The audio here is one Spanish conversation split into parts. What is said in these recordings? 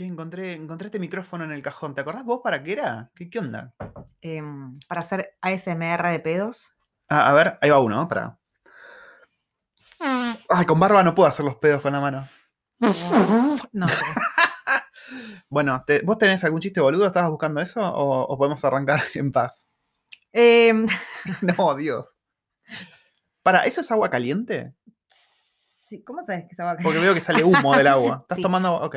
Che, encontré, encontré este micrófono en el cajón. ¿Te acordás vos para qué era? ¿Qué, qué onda? Em, para hacer ASMR de pedos. Ah, a ver, ahí va uno, ¿no? Para. Ay, con barba no puedo hacer los pedos con la mano. No, Bueno, ¿te- ¿vos tenés algún chiste boludo? ¿Estabas buscando eso? ¿O, o podemos arrancar en paz? Em, No, Dios. Para, ¿eso es agua caliente? sí, ¿Cómo sabes que se va a Porque veo que sale humo del agua. ¿Estás Sí. tomando agua? Ok.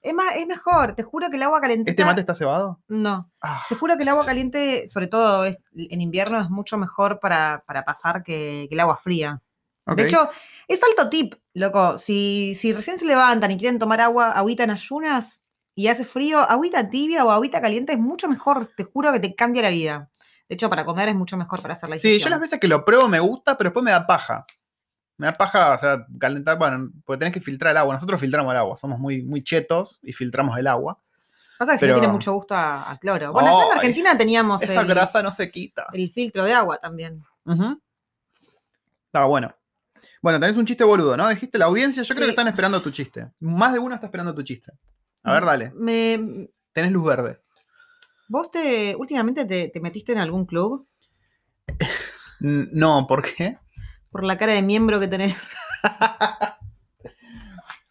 Es, ma- es mejor, te juro que el agua calentita... ¿Este mate está cebado? No, Ah, te juro que el agua caliente, sobre todo es- en invierno, es mucho mejor para, para pasar que, que el agua fría. De hecho, es alto tip, loco. Si, si recién se levantan y quieren tomar agua, agüita en ayunas y hace frío, agüita tibia o agüita caliente es mucho mejor. Te juro que te cambia la vida. De hecho, para comer es mucho mejor para hacer la Sí, yo digestión. las veces que lo pruebo me gusta, pero después me da paja. Me da paja, o sea, calentar, bueno, porque tenés que filtrar el agua. Nosotros filtramos el agua, somos muy, muy chetos y filtramos el agua. Pasa que pero- tiene mucho gusto a, a cloro. Bueno, allá en Argentina teníamos Esa el, grasa no se quita. el filtro de agua también. Ujú. Estaba bueno. Bueno, tenés un chiste boludo, ¿no? Dijiste la audiencia, yo creo que están esperando tu chiste. Más de uno está esperando tu chiste. A ver, dale. Me, Tenés luz verde. ¿Vos te, últimamente te, te metiste en algún club? No, ¿por qué? Por la cara de miembro que tenés.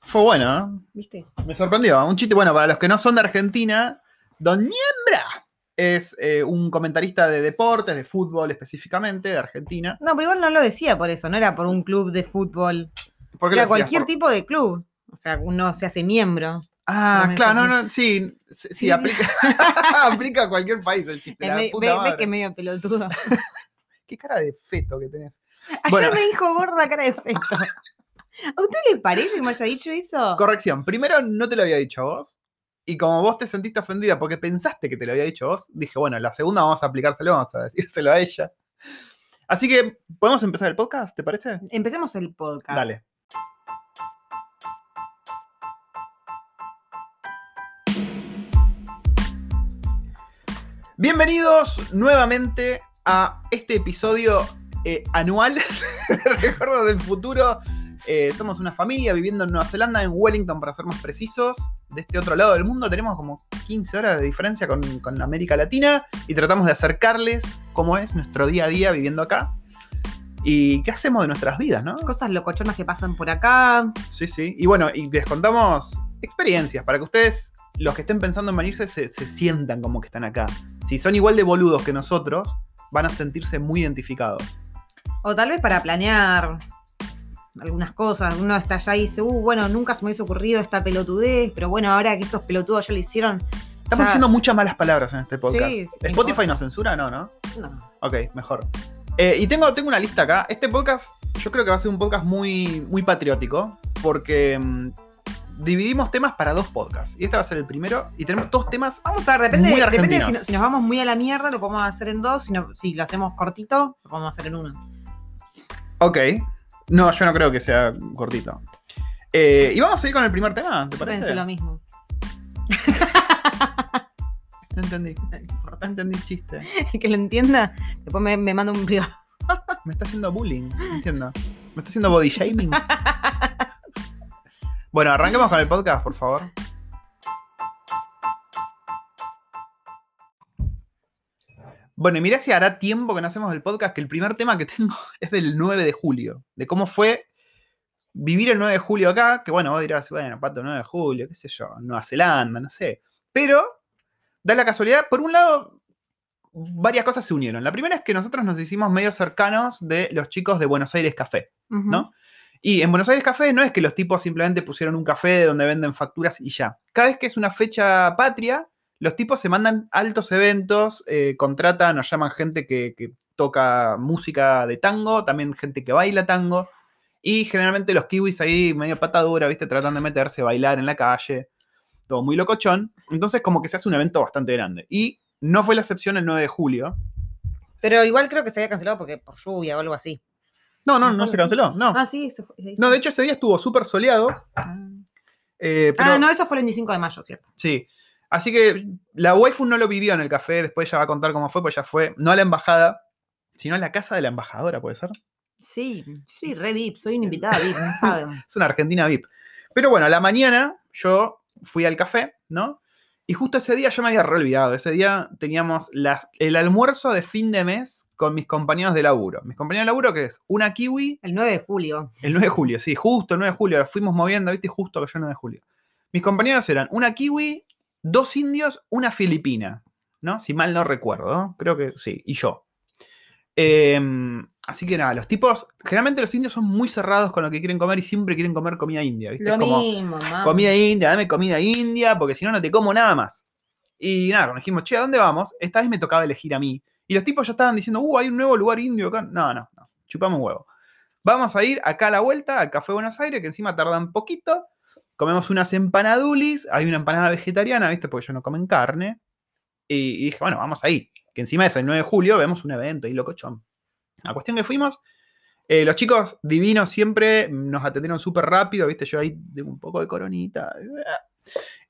Fue bueno, ¿eh? ¿Viste? Me sorprendió. Un chiste, bueno, para los que no son de Argentina, Don Niembra es eh, un comentarista de deportes, de fútbol específicamente, de Argentina. No, pero igual no lo decía por eso, no era por un club de fútbol. ¿Por qué Era cualquier Por- tipo de club. O sea, uno se hace miembro. Ah, claro, no, no, sí, sí, aplica, aplica a cualquier país el chiste. La me- puta ve- madre. ves que medio pelotudo. Qué cara de feto que tenés. Ayer Bueno. me dijo gorda cara de feto. ¿A usted le parece que me haya dicho eso? Corrección, primero no te lo había dicho a vos. Y como vos te sentiste ofendida porque pensaste que te lo había dicho a vos, dije, bueno, la segunda vamos a aplicárselo, vamos a decírselo a ella. Así que, ¿podemos empezar el podcast? ¿Te parece? Empecemos el podcast. Dale. Bienvenidos nuevamente a este episodio eh, anual Recuerdos del Futuro. Eh, somos una familia viviendo en Nueva Zelanda, en Wellington para ser más precisos. De este otro lado del mundo tenemos como 15 horas de diferencia con, con América Latina y tratamos de acercarles cómo es nuestro día a día viviendo acá. ¿Y qué hacemos de nuestras vidas, no? Cosas locochonas que pasan por acá. Sí, sí. Y bueno, y les contamos experiencias para que ustedes, los que estén pensando en venirse, se, se sientan como que están acá. Si son igual de boludos que nosotros, van a sentirse muy identificados. O tal vez para planear algunas cosas. Uno está allá y dice, uh, bueno, nunca se me hubiese ocurrido esta pelotudez, pero bueno, ahora que estos pelotudos ya lo hicieron. Estamos ya- diciendo muchas malas palabras en este podcast. Sí, sí, ¿Spotify nos censura? No, ¿no? No. Ok, mejor. Eh, y tengo, tengo una lista acá. Este podcast, yo creo que va a ser un podcast muy, muy patriótico, porque mm, dividimos temas para dos podcasts. Y este va a ser el primero. Y tenemos dos temas. Vamos a ver, depende, Muy depende si, no- si nos vamos muy a la mierda, lo podemos hacer en dos. Si, no- si lo hacemos cortito, lo podemos hacer en uno. Ok. No, yo no creo que sea cortito. Eh, y vamos a ir con el primer tema, ¿te parece? Pensé lo mismo. No entendí. No entendí el chiste. que lo entienda, después me, me manda un privado. Me está haciendo bullying. No entiendo. Me está haciendo body shaming. Bueno, arranquemos con el podcast, por favor. Bueno, y mirá si hará tiempo que no hacemos el podcast, que el primer tema que tengo es del 9 de julio, de cómo fue vivir el 9 de julio acá, que bueno, vos dirás, bueno, pato, 9 de julio, qué sé yo, Nueva Zelanda, no sé. Pero, da la casualidad, por un lado, varias cosas se unieron. La primera es que nosotros nos hicimos medio cercanos de los chicos de Buenos Aires Café. ¿no? Y en Buenos Aires Café no es que los tipos simplemente pusieron un café de donde venden facturas y ya. Cada vez que es una fecha patria, los tipos se mandan altos eventos, eh, contratan o llaman gente que, que toca música de tango, también gente que baila tango. Y generalmente los kiwis ahí medio patadura, ¿viste? Tratan de meterse, bailar en la calle. Todo muy locochón. Entonces como que se hace un evento bastante grande. Y no fue la excepción el 9 de julio. Pero igual creo que se había cancelado porque por lluvia o algo así. No, no, no se canceló. No. Ah, sí, eso fue. No, de hecho ese día estuvo súper soleado. Ah. eh, pero- Ah, no, eso fue el 25 de mayo, ¿cierto? Sí. Así que la waifu no lo vivió en el café, después ella va a contar cómo fue, pues ya fue, no a la embajada, sino a la casa de la embajadora, puede ser. Sí, sí, re VIP, soy una invitada VIP, no saben. Es una Argentina VIP. Pero bueno, a la mañana yo fui al café, ¿no? Y justo ese día yo me había re olvidado. Ese día teníamos la- el almuerzo de fin de mes con mis compañeros de laburo. Mis compañeros de laburo, que es una kiwi, El 9 de julio. el 9 de julio, sí, justo el 9 de julio, fuimos moviendo, ¿viste? Justo que yo el 9 de julio. Mis compañeros eran una kiwi, dos indios, una filipina, ¿no? Si mal no recuerdo, ¿no? creo que sí, y yo. Em, así que nada, los tipos, generalmente los indios son muy cerrados con lo que quieren comer y siempre quieren comer comida india, ¿viste? Lo Es como, mismo, comida india, dame comida india, porque si no, no te como nada más. Y nada, cuando dijimos, che, ¿a dónde vamos? Esta vez me tocaba elegir a mí. Y los tipos ya estaban diciendo, uh, hay un nuevo lugar indio acá. No, no, no, chupamos un huevo. Vamos a ir acá a la vuelta, al Café Buenos Aires, que encima tardan poquito. Comemos unas empanadulis, hay una empanada vegetariana, ¿viste? Porque ellos no comen carne. Y, y dije, bueno, vamos ahí. Que encima es el 9 de julio, vemos un evento ahí, locochón. La cuestión que fuimos, eh, los chicos divinos siempre nos atendieron súper rápido, ¿viste? Yo ahí tengo un poco de coronita.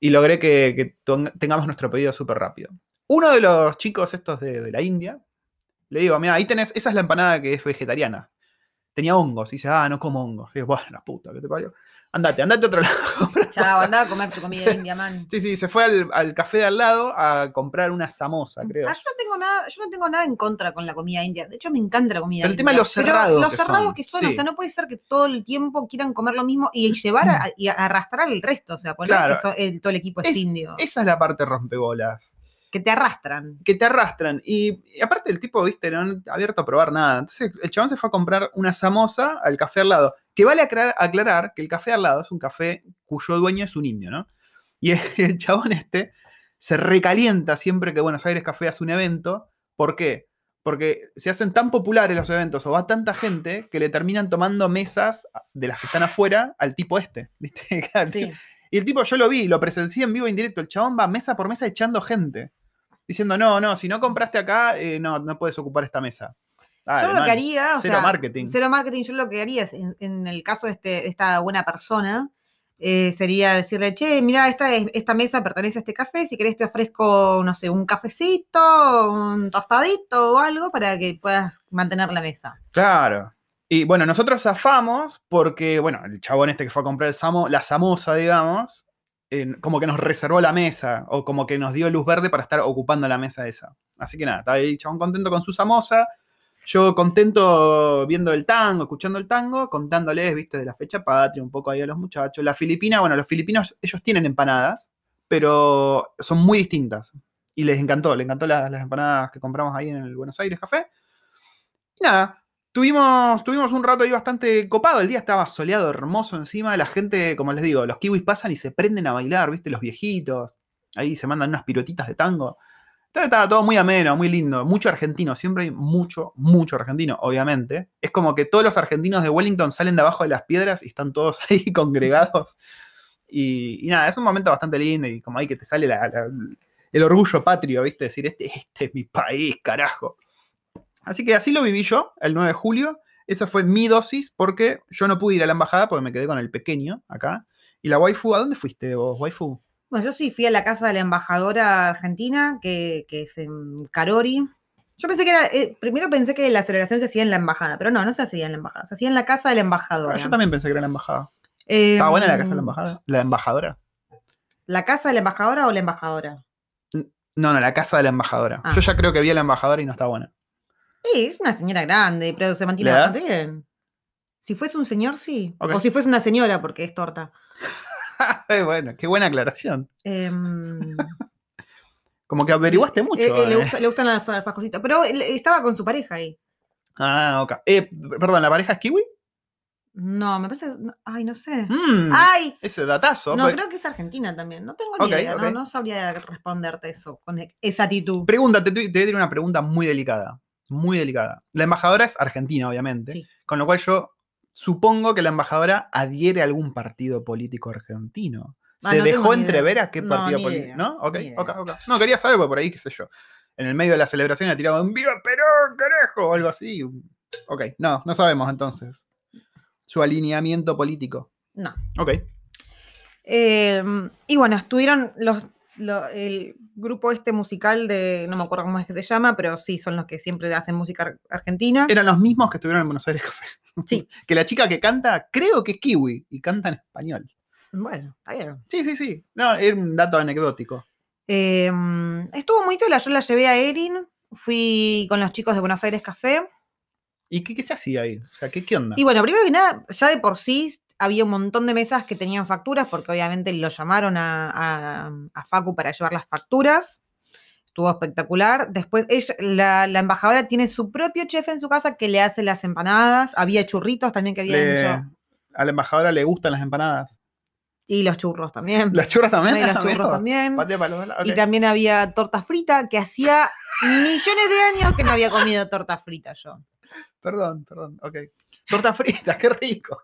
Y logré que, tengamos nuestro pedido súper rápido. Uno de los chicos estos de, de la India, le digo, mira, ahí tenés, esa es la empanada que es vegetariana. Tenía hongos. Y dice, ah, no como hongos. Y digo, bueno, la puta, ¿qué te parió? Andate, andate a otro lado. Chao, andaba a comer tu comida india, man. Sí, sí, se fue al, al café de al lado a comprar una samosa, creo. Ah, yo no tengo nada, yo no tengo nada en contra con la comida india. De hecho, me encanta la comida Pero el india. tema es lo cerrado Lo que cerrado son, que son, sí. o sea, no puede ser que todo el tiempo quieran comer lo mismo y llevar a- y arrastrar el resto. O sea, Claro. que so- el- todo el equipo es, Es- indio. Esa es la parte rompebolas. Que te arrastran. que te arrastran. Y, y aparte el tipo, viste, no abierto a probar nada. Entonces el chabón se fue a comprar una samosa al café al lado. Que vale aclarar, aclarar que el café al lado es un café cuyo dueño es un indio, ¿no? Y el, el chabón este se recalienta siempre que Buenos Aires Café hace un evento. ¿Por qué? Porque se hacen tan populares los eventos o va tanta gente que le terminan tomando mesas de las que están afuera al tipo este, ¿viste? Sí. y el tipo, yo lo vi, lo presencié en vivo e indirecto. El chabón va mesa por mesa echando gente. Diciendo, no, no, si no compraste acá, eh, no, no puedes ocupar esta mesa. Dale, yo lo que haría, o cero sea, marketing. Cero marketing, yo lo que haría es, en, en el caso de este- esta buena persona, eh, sería decirle, che, mira, esta, es- esta mesa pertenece a este café, si querés te ofrezco, no sé, un cafecito, un tostadito o algo para que puedas mantener la mesa. Claro. Y bueno, nosotros zafamos porque, bueno, el chabón este que fue a comprar el samo- la samosa, digamos, como que nos reservó la mesa o como que nos dio luz verde para estar ocupando la mesa esa. Así que nada, estaba ahí chabón contento con su samosa. Yo contento viendo el tango, escuchando el tango, contándoles, viste, de la fecha patria, un poco ahí a los muchachos. La Filipina, bueno, los filipinos, ellos tienen empanadas, pero son muy distintas. Y les encantó, les encantó las, las empanadas que compramos ahí en el Buenos Aires Café. Y nada, tuvimos, tuvimos un rato ahí bastante copado. El día estaba soleado, hermoso encima. La gente, como les digo, los kiwis pasan y se prenden a bailar, viste, los viejitos. Ahí se mandan unas pirotitas de tango. Entonces estaba todo muy ameno, muy lindo. Mucho argentino, siempre hay mucho, mucho argentino, obviamente. Es como que todos los argentinos de Wellington salen de abajo de las piedras y están todos ahí congregados. Y, nada, es un momento bastante lindo y como ahí que te sale la- la- el orgullo patrio, ¿viste? Decir, este, este es mi país, carajo. Así que así lo viví yo el 9 de julio. Esa fue mi dosis porque yo no pude ir a la embajada porque me quedé con el pequeño acá. Y la waifu, ¿a dónde fuiste vos, waifu? Bueno, yo sí fui a la casa de la embajadora argentina, que, que es en Carori. Yo pensé que era, eh, primero pensé que la celebración se hacía en la embajada, pero no, no se hacía en la embajada, se hacía en la casa de la embajadora. Ah, yo también pensé que era la embajada. Eh, ¿Estaba buena la casa de la embajada? ¿La embajadora? ¿La casa de la embajadora o la embajadora? No, no, la casa de la embajadora. Ah. Yo ya creo que vi a la embajadora y no está buena. Sí, es una señora grande, pero se mantiene ¿Le das? bastante bien. Si fuese un señor, sí. O si fuese una señora, porque es torta. Bueno, qué buena aclaración. Em, Como que averiguaste mucho. eh, eh, le, eh. gusta- le gustan las alfajorcitas. Pero él estaba con su pareja ahí. Ah, ok. Perdón, ¿la pareja es kiwi? No, me parece. Ay, no sé. Mm, ¡Ay! ese datazo. No, pues- creo que es argentina también. No tengo ni idea. No, no sabría responderte eso con e- esa actitud. Pregúntate, te, voy a tirar una pregunta muy delicada. Muy delicada. La embajadora es argentina, obviamente. Sí. Con lo cual yo supongo que la embajadora adhiere a algún partido político argentino. Ah, Se no dejó entrever a qué No, partido político. ¿No? Ok, ni idea. ok, ok. No, quería saber, porque por ahí, qué sé yo. En el medio de la celebración le tiraba un ¡Viva Perón, carajo! O algo así. Ok, no, no sabemos entonces. Su alineamiento político. No. Ok. Em, y bueno, estuvieron los, lo- el grupo este musical de, no me acuerdo cómo es que se llama, pero sí, son los que siempre hacen música ar- argentina. Eran los mismos que estuvieron en Buenos Aires Café. Sí. que la chica que canta, creo que es kiwi y canta en español. Bueno, está bien. Sí, sí, sí. No, era un dato anecdótico. Eh, estuvo muy piola, yo la llevé a Erin, fui con los chicos de Buenos Aires Café. ¿Y qué, qué se hacía ahí? O sea, ¿qué, qué onda? Y bueno, primero que nada, ya de por sí había un montón de mesas que tenían facturas, porque obviamente lo llamaron a, a- a Facu para llevar las facturas. Estuvo espectacular. Después, ella, la, la embajadora tiene su propio chef en su casa que le hace las empanadas. Había churritos también que había Le- hecho. a la embajadora le gustan las empanadas. Y los churros también. ¿Las churras también? Y los churros también. Para los lados, Y también había torta frita, que hacía millones de años que no había comido torta frita yo. Perdón, perdón, ok. Torta frita, qué rico.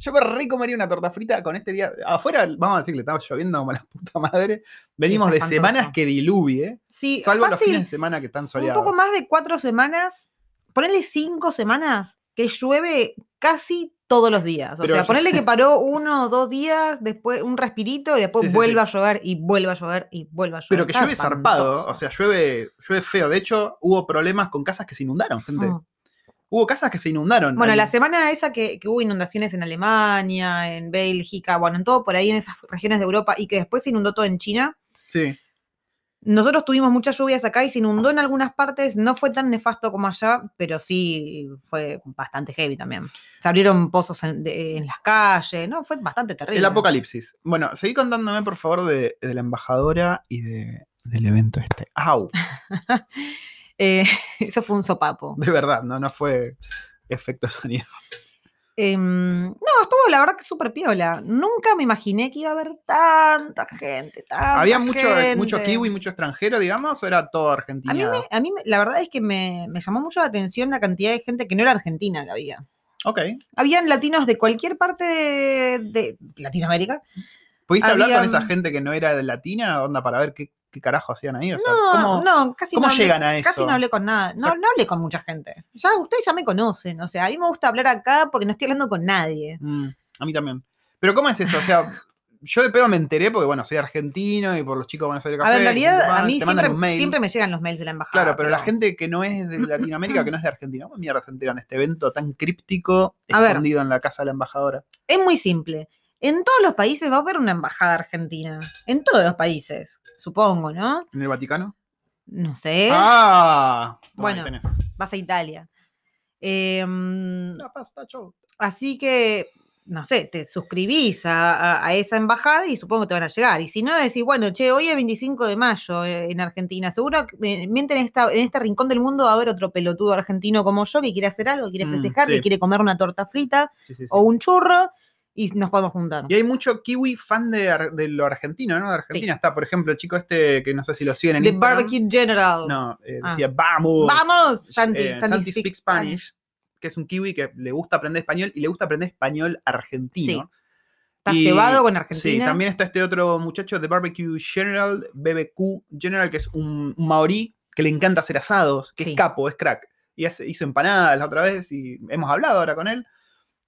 Yo qué rico comería una torta frita con este día. Afuera, vamos a decirle, estaba lloviendo como la puta madre. Venimos de semanas que diluvie, Sí, salvo los fácil, fines de semana que están un soleados. poco más de cuatro semanas, ponele cinco semanas que llueve casi todos los días. O Pero sea, yo- ponele que paró uno o dos días, después un respirito y después Sí, sí, vuelve sí. a llover y vuelve a llover y vuelve a llover. Pero que Está llueve zarpado, espantoso. o sea, llueve, llueve feo. De hecho, hubo problemas con casas que se inundaron, gente. Mm. Hubo casas que se inundaron. Bueno, ahí. la semana esa que, que hubo inundaciones en Alemania, en Bélgica, bueno, en todo por ahí en esas regiones de Europa y que después se inundó todo en China. Sí. Nosotros tuvimos muchas lluvias acá y se inundó en algunas partes. No fue tan nefasto como allá, pero sí fue bastante heavy también. Se abrieron pozos en, de- en las calles, ¿no? Fue bastante terrible. El apocalipsis. Bueno, seguí contándome, por favor, de, de la embajadora y de, del evento este. ¡Au! Eh, eso fue un sopapo. De verdad, no, no fue efecto sonido. Em, no, estuvo la verdad que súper piola. Nunca me imaginé que iba a haber tanta gente. Tanta ¿Había mucho, mucho gente. kiwi, mucho extranjero, digamos, o era todo A mí, argentino? me- a mí me- la verdad es que me, me llamó mucho la atención la cantidad de gente que no era argentina que había. Ok. Habían latinos de cualquier parte de, de Latinoamérica. ¿Pudiste hablar con esa gente que no era de latina? Onda para ver qué, qué carajo hacían ahí. O sea, No, ¿cómo, no, casi cómo no hablé- llegan a eso? Casi no hablé con nada. No, sea- no hablé con mucha gente. Ya ustedes ya me conocen. O sea, a mí me gusta hablar acá porque no estoy hablando con nadie. Mm, a mí también. Pero ¿cómo es eso? O sea, yo de pedo me enteré porque, bueno, soy argentino y por los chicos Aires A Café. ver, en realidad, a mí siempre, siempre me llegan los mails de la embajada. Claro, pero la gente que no es de Latinoamérica, que no es de Argentina, ¿cómo mierda se enteran de este evento tan críptico A ver. escondido en la casa de la embajadora? Es muy simple. En todos los países va a haber una embajada argentina. En todos los países, supongo, ¿no? ¿En el Vaticano? No sé. ¡Ah! Bueno. tenés. Vas a Italia. Em, La pasta, chau. Así que, no sé, te suscribís a, a- a esa embajada y supongo que te van a llegar. Y si no, decís, bueno, che, hoy es 25 de mayo eh, en Argentina. Seguro que en, esta, en este rincón del mundo va a haber otro pelotudo argentino como yo que quiere hacer algo, quiere Mm, festejar, sí. que quiere comer una torta frita Sí, sí, sí. o un churro y nos podemos juntar. Y hay mucho kiwi fan de, ar- de lo argentino, ¿no? De Argentina está, por ejemplo, el chico este que no sé si lo siguen en The Instagram. Barbecue General. No, eh, Ah. decía, vamos. ¡Vamos! Santi, eh, Santi, Santi speaks Spanish, que es un kiwi que le gusta aprender español y le gusta aprender español argentino. Está Y- cebado con Sí, Argentina. también está este otro muchacho de Barbecue General, BBQ General, que es un, un maorí que le encanta hacer asados, que Sí. es capo, es crack. Y hace- hizo empanadas la otra vez y hemos hablado ahora con él.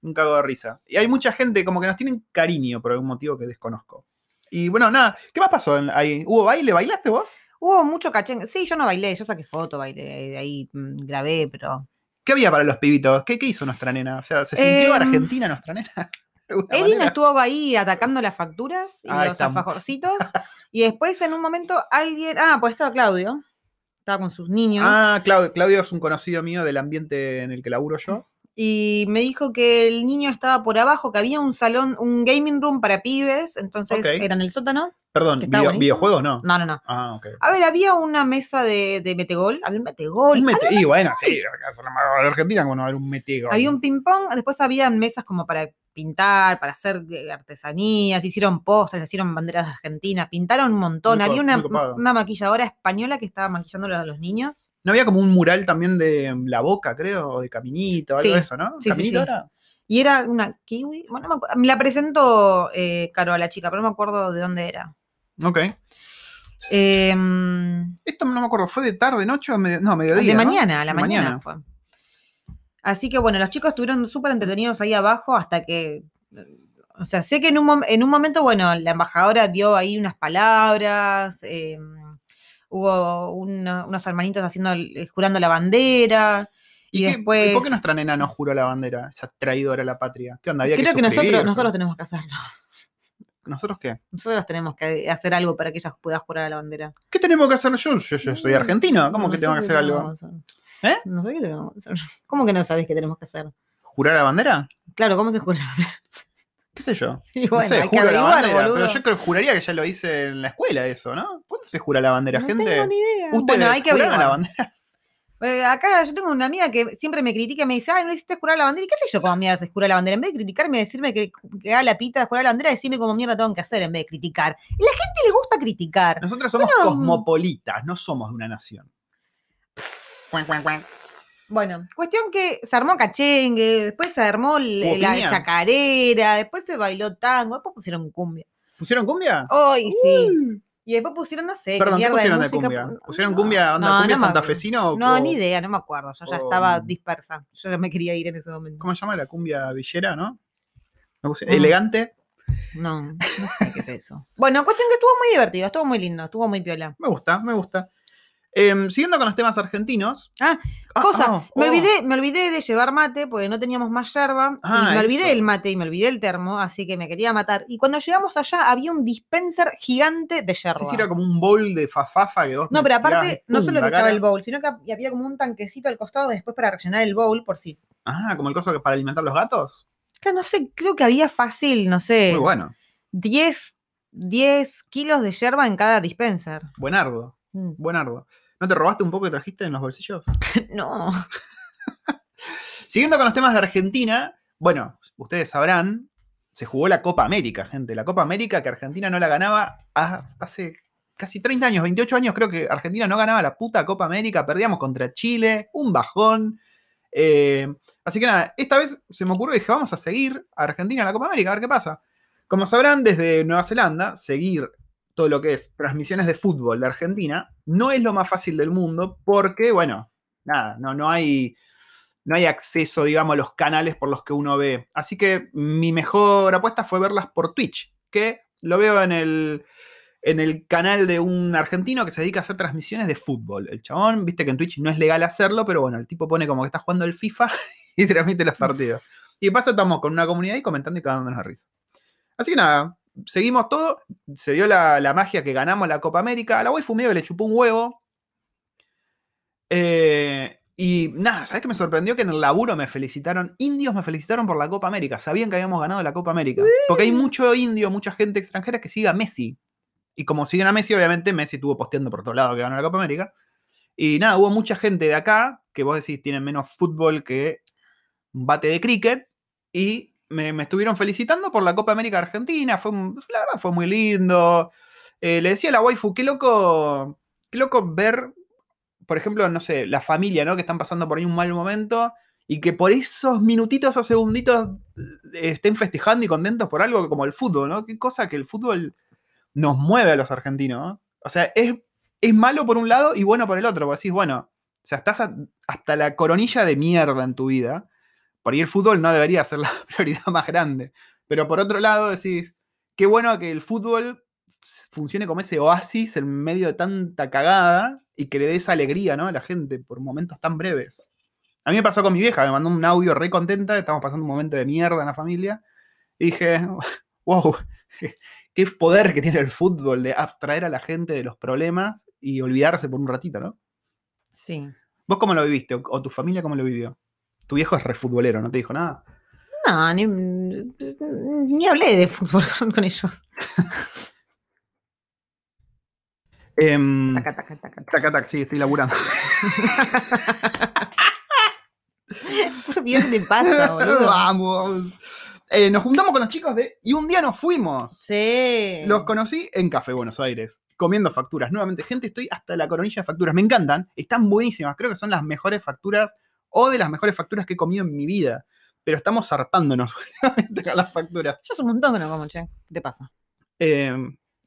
Un cago de risa. Y hay mucha gente como que nos tienen cariño por algún motivo que desconozco. Y bueno, nada, ¿qué más pasó ahí? ¿Hubo baile? ¿Bailaste vos? Hubo mucho cachengue. Sí, yo no bailé, yo saqué foto, bailé, ahí mm, grabé, pero ¿Qué había para los pibitos? ¿Qué, qué hizo nuestra nena? O sea, ¿se sintió Em, argentina nuestra nena? manera? estuvo ahí atacando las facturas y Ah, los alfajorcitos. y después en un momento alguien. Ah, pues estaba Claudio. Estaba con sus niños. Ah, Claudio, Claudio es un conocido mío del ambiente en el que laburo yo. Y me dijo que el niño estaba por abajo, que había un salón, un gaming room para pibes. Entonces era en el sótano. Perdón, video- videojuegos no. No, no, no. Ah, ok. A ver, había una mesa de, de metegol. Había un metegol. Un mete- y bueno, sí, en Argentina, bueno, a ver un metego. Había un ping-pong, después había mesas como para pintar, para hacer eh, artesanías, hicieron postres, hicieron banderas de Argentina, pintaron un montón. Muy había una, una maquilladora española que estaba maquillando a los niños. ¿No había como un mural también de La Boca, creo, o de Caminito, algo Sí, de eso, ¿no? sí, ¿Caminito sí. era? Y era una kiwi. Bueno, no me, la presentó eh, Caro a la chica, pero no me acuerdo de dónde era. Ok. Em, Esto no me acuerdo, ¿fue de tarde, noche o medio- no, mediodía? de ¿no? mañana, a la De mañana, fue. Así que bueno, los chicos estuvieron súper entretenidos ahí abajo hasta que. O sea, sé que en un, en un momento, bueno, la embajadora dio ahí unas palabras, eh, hubo una- unos hermanitos haciendo, el- jurando la bandera, Y, qué- después. ¿Por qué nuestra nena no juró la bandera? Esa traidora a la patria. ¿Qué onda? Había Creo que, nosotros, nosotros tenemos que hacerlo. ¿Nosotros qué? Nosotros tenemos que hacer algo para que ella pueda jurar a la bandera. ¿Qué tenemos que hacer? Yo, yo, yo soy argentino. ¿Cómo No que tengo que hacer algo? ¿Eh? No sé qué tenemos que hacer. ¿Cómo que no sabes qué tenemos que hacer? ¿Jurar la bandera? Claro, ¿cómo se jura la bandera? ¿Qué sé yo? Y No bueno, sé, hay que juro la bandera. boludo. Pero yo creo, juraría que ya lo hice en la escuela eso, ¿no? ¿Cuándo se jura la bandera, no gente? tengo ni idea. ¿Ustedes Bueno, hay que juraron la bandera? Eh, acá yo tengo una amiga que siempre me critica y me dice, ay, no hiciste jurar la bandera. ¿Y qué sé yo cómo mierda se jura la bandera? En vez de criticarme y decirme que, que haga la pita de jurar la bandera, decirme cómo mierda tengo que hacer en vez de criticar. Y la gente le gusta criticar. Nosotros somos Bueno, cosmopolitas, no somos de una nación. Cuan. Bueno, cuestión que se armó cachengue, después se armó l- ¿Hubo la chacarera, después se bailó tango, después pusieron cumbia. ¿Pusieron cumbia? Ay, sí. Y después pusieron, no sé, qué Perdón, ¿qué pusieron de cumbia? pu- ¿Pusieron no, cumbia, onda, no, cumbia no me santafesina o No, ni idea, no me acuerdo. Yo ya o- estaba dispersa. Yo ya me quería ir en ese momento. ¿Cómo se llama la cumbia villera, no? ¿No puse- Mm. Elegante. No, no sé qué es eso. Bueno, cuestión que estuvo muy divertido, estuvo muy lindo, estuvo muy piola. Me gusta, me gusta. Em, siguiendo con los temas argentinos. Ah, Ah, Cosa, ah, me, oh. olvidé, me olvidé de llevar mate porque no teníamos más yerba. Ah, y me olvidé eso. el mate y me olvidé el termo, así que me quería matar. Y cuando llegamos allá había un dispenser gigante de yerba. Sí, sí, era como un bowl de fafafa que vos No, pero aparte, no solo que estaba el bowl, sino que hab- había como un tanquecito al costado después para rellenar el bowl por si. Ah, como el coso que para alimentar los gatos. Claro, no sé, creo que había fácil, no sé, Muy bueno. 10, 10 kilos de yerba en cada dispenser. Buenardo, Mm. buenardo. ¿No te robaste un poco que trajiste en los bolsillos? No. Siguiendo con los temas de Argentina, bueno, ustedes sabrán, se jugó la Copa América, gente. La Copa América que Argentina no la ganaba ha- hace casi 30 años, 28 años creo que Argentina no ganaba la puta Copa América, perdíamos contra Chile, un bajón. Eh, así que nada, esta vez se me ocurrió y dije, vamos a seguir a Argentina en la Copa América, a ver qué pasa. Como sabrán, desde Nueva Zelanda, seguir todo lo que es transmisiones de fútbol de Argentina no es lo más fácil del mundo porque, bueno, nada, no, no hay no hay acceso, digamos, a los canales por los que uno ve. Así que mi mejor apuesta fue verlas por Twitch, que lo veo en el, en el canal de un argentino que se dedica a hacer transmisiones de fútbol. El chabón, viste que en Twitch no es legal hacerlo, pero bueno, el tipo pone como que está jugando el FIFA y transmite los partidos. Y de paso estamos con una comunidad ahí comentando y cagándonos la risa. Así que nada, seguimos todo. Se dio la, magia que ganamos la Copa América. A la waifu medio que le chupó un huevo. Eh, y nada, ¿sabes qué me sorprendió? Que en el laburo me felicitaron, indios me felicitaron por la Copa América. Sabían que habíamos ganado la Copa América. Porque hay mucho indio, mucha gente extranjera que sigue a Messi. Y como siguen a Messi, obviamente Messi estuvo posteando por todos lados que ganó la Copa América. Y nada, hubo mucha gente de acá que vos decís tienen menos fútbol que un bate de cricket. Y me, me estuvieron felicitando por la Copa América Argentina. Fue, la verdad, fue muy lindo. Eh, le decía a la waifu, qué loco, qué loco ver por ejemplo, no sé, la familia, ¿no? Que están pasando por ahí un mal momento y que por esos minutitos o segunditos eh, estén festejando y contentos por algo como el fútbol, ¿no? Qué cosa que el fútbol nos mueve a los argentinos. ¿no? O sea, es, es malo por un lado y bueno por el otro. Porque decís, bueno, o sea, estás hasta la coronilla de mierda en tu vida. Por ahí el fútbol no debería ser la prioridad más grande. Pero por otro lado decís, qué bueno que el fútbol funcione como ese oasis en medio de tanta cagada y que le dé esa alegría, ¿no? A la gente por momentos tan breves. A mí me pasó con mi vieja, me mandó un audio re contenta, estamos pasando un momento de mierda en la familia, y dije, wow, qué poder que tiene el fútbol de abstraer a la gente de los problemas y olvidarse por un ratito, ¿no? Sí. ¿Vos cómo lo viviste? ¿O, o tu familia cómo lo vivió? Tu viejo es re futbolero, ¿no te dijo nada? No, ni, ni hablé de fútbol con, con ellos. Em, Taca, taca, taca, taca. taca, tac, sí, estoy laburando. Por Dios, ¿qué te pasa, boludo? Vamos. Eh, nos juntamos con los chicos de... Y un día nos fuimos. Sí. Los conocí en Café Buenos Aires, comiendo facturas. Nuevamente, gente, estoy hasta la coronilla de facturas. Me encantan, están buenísimas. Creo que son las mejores facturas o de las mejores facturas que he comido en mi vida. Pero estamos zarpándonos con las facturas. Yo hace un montón que no como, che. ¿Qué te pasa? Eh,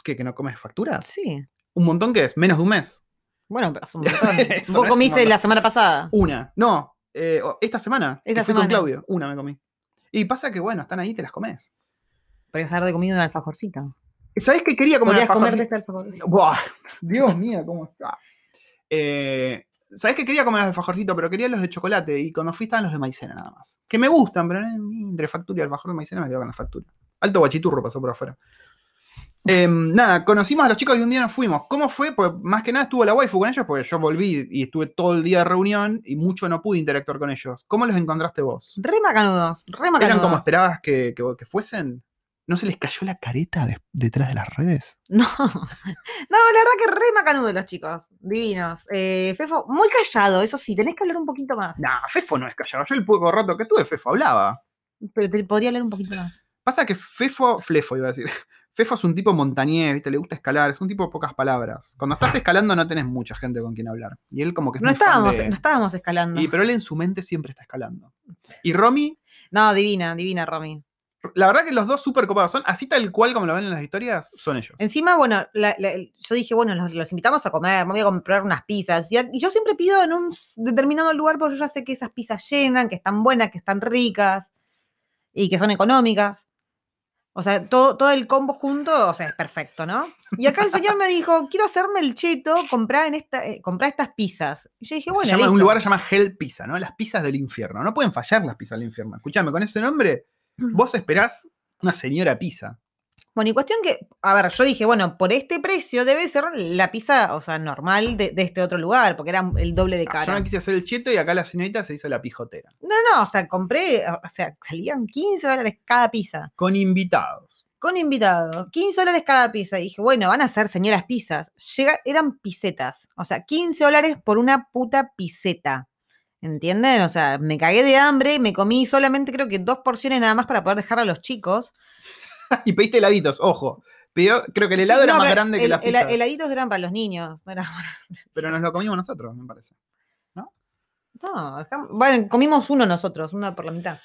¿Qué? ¿Que no comes facturas? Sí. ¿Un montón que es? ¿Menos de un mes? Bueno, pero hace un montón. No Vos es comiste la semana pasada. Una. No, eh, esta semana. Esta que fui con semana. Claudio. Una me comí. Y pasa que, bueno, están ahí, te las comes. Podrías haber comido un alfajorcito. ¿Sabés qué quería comer Podrías comerte este alfajorcito. Buah, Dios mío, cómo está. Eh, sabés que quería comer los de alfajorcito, pero quería los de chocolate. Y cuando fui estaban los de maicena nada más. Que me gustan, pero entre factura y alfajor de maicena me quedo con la factura. Alto guachiturro pasó por afuera. Em, nada, conocimos a los chicos y un día nos fuimos. ¿Cómo fue? Pues más que nada estuvo la waifu con ellos, porque yo volví y estuve todo el día de reunión y mucho no pude interactuar con ellos. ¿Cómo los encontraste vos? Re macanudos, re macanudos. ¿Eran como esperabas que, que- que fuesen? ¿No se les cayó la careta de- detrás de las redes? No, no, la verdad que re macanudos los chicos, divinos. Eh, Fefo, muy callado, eso sí, tenés que hablar un poquito más. Nah, Fefo no es callado. Yo el poco rato que estuve, Fefo hablaba. Pero te podría hablar un poquito más. Pasa que Fefo, Flefo iba a decir. Fefo es un tipo montañés, ¿viste? Le gusta escalar, es un tipo de pocas palabras. Cuando estás escalando no tenés mucha gente con quien hablar. Y él como que es No estábamos, de- no estábamos escalando. Y, pero él en su mente siempre está escalando. Y Romy, No, divina, divina, Romy. La verdad que los dos súper copados son, así tal cual como lo ven en las historias, son ellos. Encima, bueno, la- la- yo dije, bueno, los, los invitamos a comer, me voy a comprar unas pizzas. Y, y yo siempre pido en un determinado lugar porque yo ya sé que esas pizzas llenan, que están buenas, que están ricas y que son económicas. O sea, todo, todo el combo junto, o sea, es perfecto, ¿no? Y acá el señor me dijo, quiero hacerme el cheto, comprar, en esta, eh, comprar estas pizzas. Y yo dije, bueno, se llama, un lugar se llama Hell Pizza, ¿no? Las pizzas del infierno. No pueden fallar las pizzas del infierno. Escuchame, con ese nombre, vos esperás una señora pizza. Bueno, y cuestión que, a ver, yo dije, bueno, por este precio debe ser la pizza, o sea, normal de, de este otro lugar, porque era el doble de Ah, cara. Yo me quise hacer el cheto y acá la señorita se hizo la pijotera. No, no, no, o sea, compré, o sea, salían 15 dólares cada pizza, Con invitados. con invitados, 15 dólares cada pizza. Y dije, bueno, van a ser señoras pizzas. Llega, eran pisetas, o sea, 15 dólares por una puta piseta. ¿Entienden? O sea, me cagué de hambre, me comí solamente creo que dos porciones nada más para poder dejar a los chicos. y pediste heladitos, ojo. Pidió, creo que el helado Sí, era no, más grande que el- la el- pizza. heladitos eran para los niños, no era Pero nos lo comimos nosotros, me parece. No, dejam- bueno, comimos uno nosotros, uno por la mitad.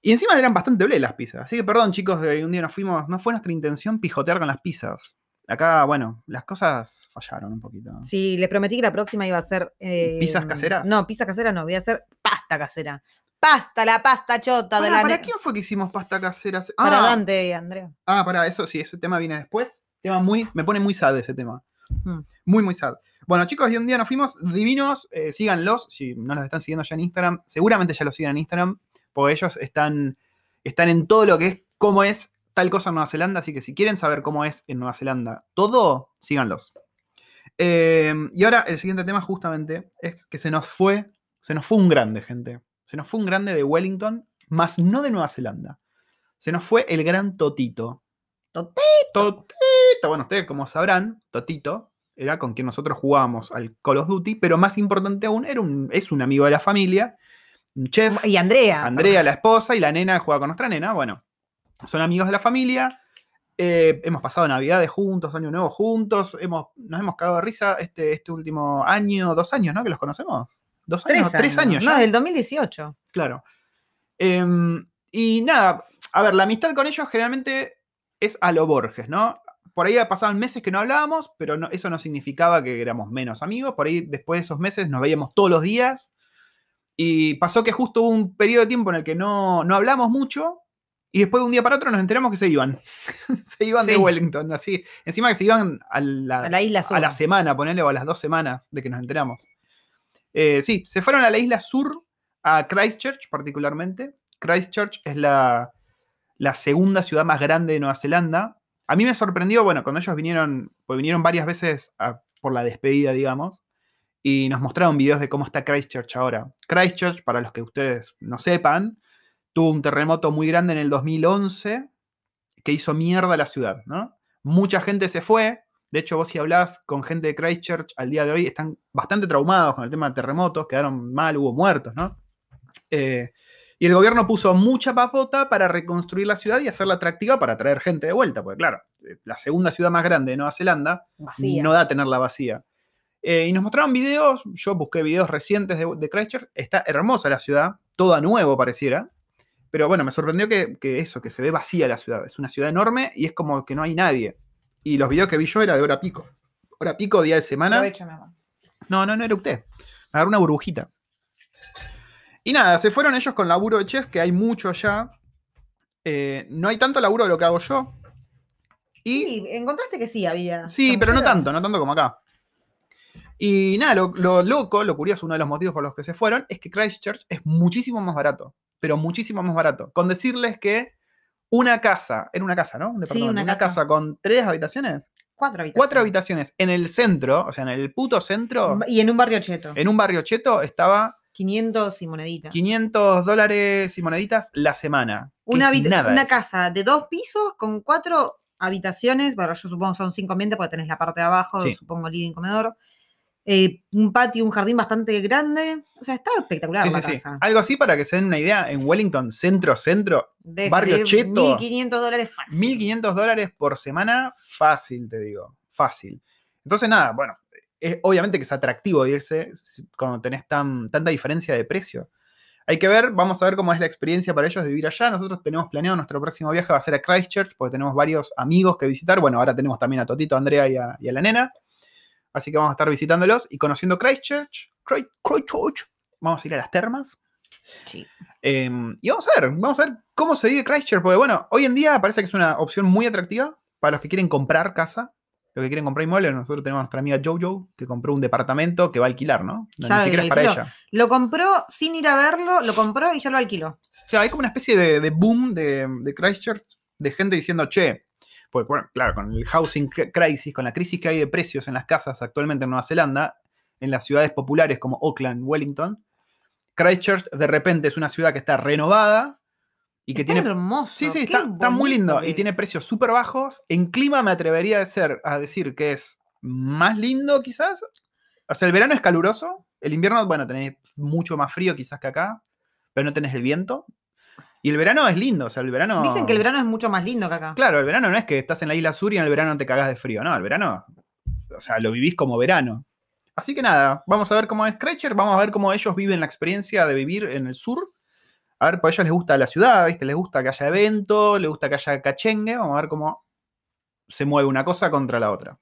Y encima eran bastante ble las pizzas. Así que perdón, chicos, de un día nos fuimos. No fue nuestra intención pijotear con las pizzas. Acá, bueno, las cosas fallaron un poquito. Sí, les prometí que la próxima iba a ser. eh, ¿Pizzas caseras? No, pizzas caseras no, voy a hacer pasta casera. Pasta, la pasta chota de la. ¿Para quién fue que hicimos pasta casera? Para ah, Dante y Andrea. ah, para eso sí, ese tema viene después. Tema muy, me pone muy sad ese tema. Mm. Muy, muy sad. Bueno, chicos, y un día nos fuimos divinos. eh, síganlos. Si no los están siguiendo ya en Instagram, seguramente ya los siguen en Instagram. Porque ellos están, están en todo lo que es cómo es tal cosa en Nueva Zelanda. Así que si quieren saber cómo es en Nueva Zelanda todo, síganlos. Eh, y ahora el siguiente tema justamente es que se nos fue, se nos fue un grande, gente. Se nos fue un grande de Wellington, más no de Nueva Zelanda. Se nos fue el gran Totito. Totito. Totito. Bueno, ustedes como sabrán, Totito era con quien nosotros jugábamos al Call of Duty, pero más importante aún, era un, es un amigo de la familia, un chef, Y Andrea. Andrea, la esposa, y la nena juega con nuestra nena. Bueno, son amigos de la familia. eh, hemos pasado Navidades juntos, Año Nuevo juntos. Hemos, nos hemos cagado de risa este, este último año, dos años, ¿no? Que los conocemos. Dos años, Tres, tres años, ya. No, del 2018. Claro. Em, y nada, a ver, la amistad con ellos generalmente es a lo Borges, ¿no? Por ahí pasaban meses que no hablábamos, pero no- eso no significaba que éramos menos amigos. Por ahí después de esos meses nos veíamos todos los días. Y pasó que justo hubo un periodo de tiempo en el que no, no hablamos mucho. Y después de un día para otro nos enteramos que se iban. se iban de. Wellington, así. Encima que se iban a la, A la isla sur. a la semana, ponerle, o a las dos semanas de que nos enteramos. Eh, sí, se fueron a la isla sur, a Christchurch particularmente. Christchurch es la, la segunda ciudad más grande de Nueva Zelanda. A mí me sorprendió, bueno, cuando ellos vinieron, pues vinieron varias veces a- por la despedida, digamos, y nos mostraron videos de cómo está Christchurch ahora. Christchurch, para los que ustedes no sepan, tuvo un terremoto muy grande en el 2011 que hizo mierda a la ciudad, ¿no? Mucha gente se fue. De hecho, vos si hablás con gente de Christchurch al día de hoy, están bastante traumados con el tema de terremotos, quedaron mal, hubo muertos, ¿no? Eh, y el gobierno puso mucha papota para reconstruir la ciudad y hacerla atractiva para traer gente de vuelta, porque claro, eh, la segunda ciudad más grande de Nueva Zelanda Vacía. no da tenerla vacía. Eh, y nos mostraron videos, yo busqué videos recientes de, de Christchurch, está hermosa la ciudad, toda nuevo pareciera, pero bueno, me sorprendió que, que eso, que se ve vacía la ciudad, es una ciudad enorme y es como que no hay nadie. Y los videos que vi yo era de hora pico. Hora pico, día de semana. Aprovecho, mi amor. No, no, no era usted. Me agarró una burbujita. Y nada, se fueron ellos con laburo de chef, que hay mucho allá. Eh, no hay tanto laburo de lo que hago yo. Y Sí, encontraste que sí había. Sí, pero no tanto, no tanto como acá. Y nada, lo, lo loco, lo curioso, uno de los motivos por los que se fueron, es que Christchurch es muchísimo más barato, pero muchísimo más barato. Con decirles que una casa, era una casa, ¿no? Un Sí, una una casa. casa con tres habitaciones, Cuatro habitaciones. cuatro habitaciones en el centro, o sea, en el puto centro, Y en un barrio cheto. en un barrio cheto, estaba 500 y moneditas. 500 dólares y moneditas la semana. Una, casa de dos pisos con cuatro habitaciones, bueno, yo supongo son cinco ambientes porque tenés la parte de abajo, Sí. supongo living, comedor, eh, un patio, un jardín bastante grande, o sea, está espectacular Sí, la sí, sí. casa. Algo así para que se den una idea, en Wellington, centro, centro, barrio cheto. 1500 dólares fácil. 1.500 dólares por semana, fácil, te digo, fácil. Entonces, nada, bueno, es, obviamente que es atractivo irse cuando tenés tan, tanta diferencia de precio. Hay que ver, vamos a ver cómo es la experiencia para ellos de vivir allá. Nosotros tenemos planeado nuestro próximo viaje va a ser a Christchurch, porque tenemos varios amigos que visitar. Bueno, ahora tenemos también a Totito, a Andrea y a, y a la nena. Así que vamos a estar visitándolos y conociendo Christchurch. Christ- Christchurch. Vamos a ir a las termas. Sí. Eh, y vamos a ver, vamos a ver cómo se vive Christchurch, porque bueno, hoy en día parece que es una opción muy atractiva para los que quieren comprar casa, los que quieren comprar inmuebles. Nosotros tenemos a nuestra amiga Jojo, que compró un departamento que va a alquilar, ¿no? No, Ya Ni siquiera es para ella. Lo compró sin ir a verlo, lo compró y ya lo alquiló. O sea, hay como una especie de, de boom de, de Christchurch, de gente diciendo, che, pues bueno, claro, con el housing cri- crisis, con la crisis que hay de precios en las casas actualmente en Nueva Zelanda, en las ciudades populares como Auckland, Wellington, Christchurch de repente es una ciudad que está renovada y que Está tiene hermoso. Sí, sí, está, está muy lindo y tiene precios súper bajos. En clima me atrevería a, ser, a decir que es más lindo quizás. O sea, el verano es caluroso, el invierno, bueno, tenés mucho más frío quizás que acá, pero no tenés el viento. Y el verano es lindo, o sea, el verano... Dicen que el verano es mucho más lindo que acá. Claro, el verano no es que estás en la isla sur y en el verano te cagás de frío, no, el verano, o sea, lo vivís como verano. Así que nada, vamos a ver cómo es Scratcher, vamos a ver cómo ellos viven la experiencia de vivir en el sur. A ver, pues a ellos les gusta la ciudad, ¿viste? Les gusta que haya evento, les gusta que haya cachengue, vamos a ver cómo se mueve una cosa contra la otra.